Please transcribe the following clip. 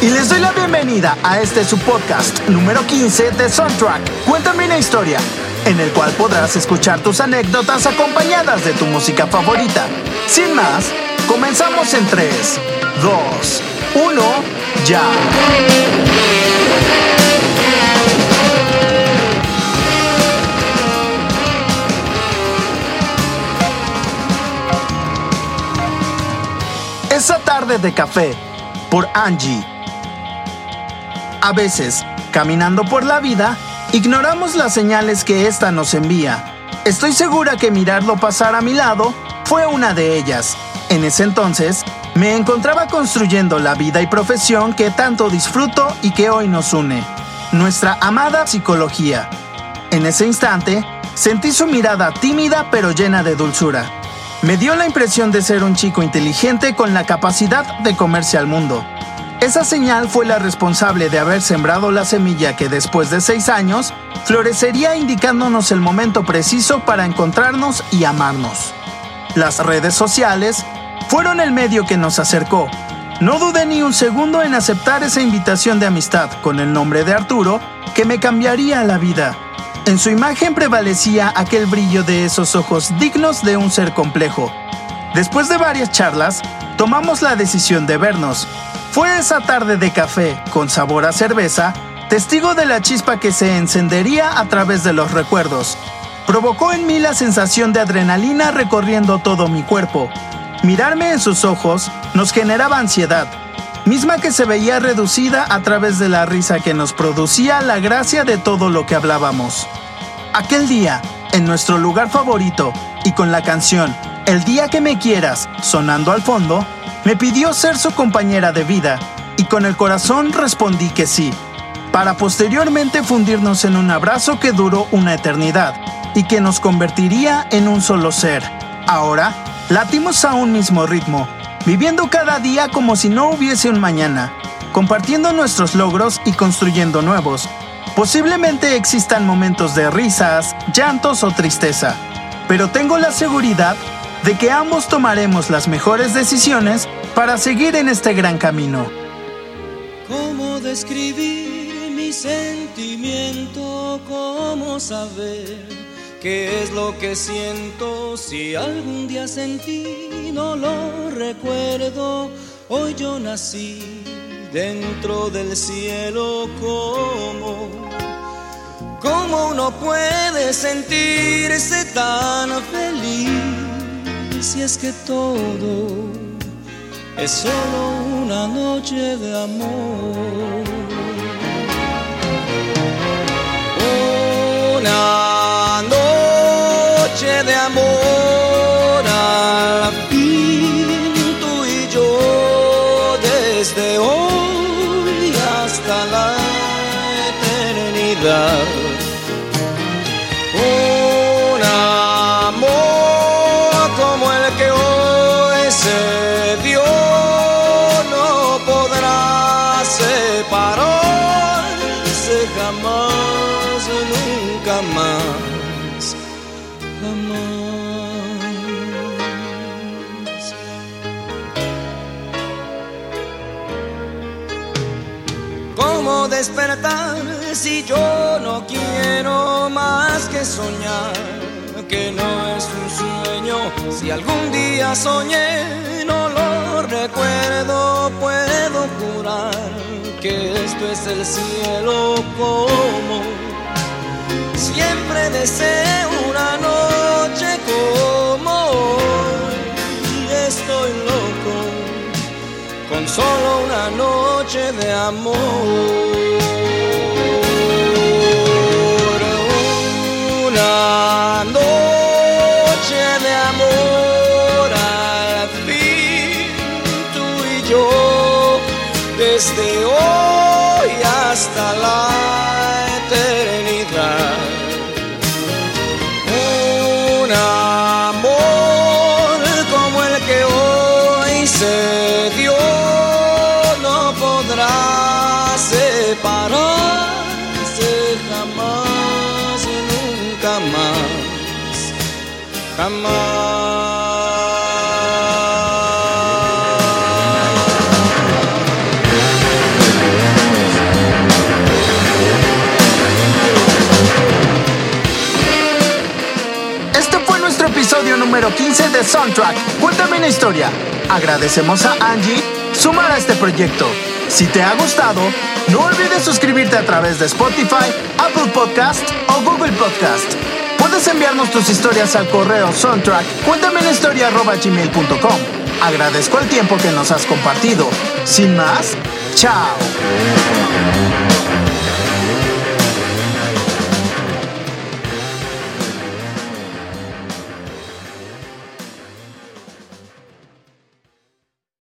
Y les doy la bienvenida a este su podcast número 15 de Soundtrack. Cuéntame una historia, en el cual podrás escuchar tus anécdotas acompañadas de tu música favorita. Sin más, comenzamos en 3, 2, 1, ya. Esa tarde de café por Angie. A veces, caminando por la vida, ignoramos las señales que ésta nos envía. Estoy segura que mirarlo pasar a mi lado fue una de ellas. En ese entonces, me encontraba construyendo la vida y profesión que tanto disfruto y que hoy nos une, nuestra amada psicología. En ese instante, sentí su mirada tímida pero llena de dulzura. Me dio la impresión de ser un chico inteligente con la capacidad de comerse al mundo. Esa señal fue la responsable de haber sembrado la semilla que después de seis años florecería indicándonos el momento preciso para encontrarnos y amarnos. Las redes sociales fueron el medio que nos acercó. No dudé ni un segundo en aceptar esa invitación de amistad con el nombre de Arturo que me cambiaría la vida. En su imagen prevalecía aquel brillo de esos ojos dignos de un ser complejo. Después de varias charlas, tomamos la decisión de vernos. Fue esa tarde de café, con sabor a cerveza, testigo de la chispa que se encendería a través de los recuerdos. Provocó en mí la sensación de adrenalina recorriendo todo mi cuerpo. Mirarme en sus ojos nos generaba ansiedad, misma que se veía reducida a través de la risa que nos producía la gracia de todo lo que hablábamos. Aquel día, en nuestro lugar favorito y con la canción El día que me quieras sonando al fondo, me pidió ser su compañera de vida y con el corazón respondí que sí, para posteriormente fundirnos en un abrazo que duró una eternidad y que nos convertiría en un solo ser. Ahora, latimos a un mismo ritmo, viviendo cada día como si no hubiese un mañana, compartiendo nuestros logros y construyendo nuevos. Posiblemente existan momentos de risas, llantos o tristeza, pero tengo la seguridad de que ambos tomaremos las mejores decisiones para seguir en este gran camino. ¿Cómo describir mi sentimiento? ¿Cómo saber qué es lo que siento? Si algún día sentí, no lo recuerdo. Hoy yo nací dentro del cielo. ¿Cómo? ¿Cómo uno puede sentirse tan feliz si es que todo es solo una noche de amor. Un amor como el que hoy se dio no podrá separarse jamás, nunca más, jamás. Despertar si yo no quiero más que soñar? Que no es un sueño, si algún día soñé, no lo recuerdo, puedo jurar que esto es el cielo como siempre deseo una noche como hoy estoy loco con solo una noche de amor. Desde hoy hasta la eternidad. Un amor como el que hoy se dio no podrá separarse jamás, nunca más, jamás. Número 15 de Soundtrack. Cuéntame una historia. Agradecemos a Angie sumar a este proyecto. Si te ha gustado, no olvides suscribirte a través de Spotify, Apple Podcast o Google Podcast. Puedes enviarnos tus historias al correo soundtrack cuéntame una historia gmail.com. Agradezco el tiempo que nos has compartido. Sin más, chao.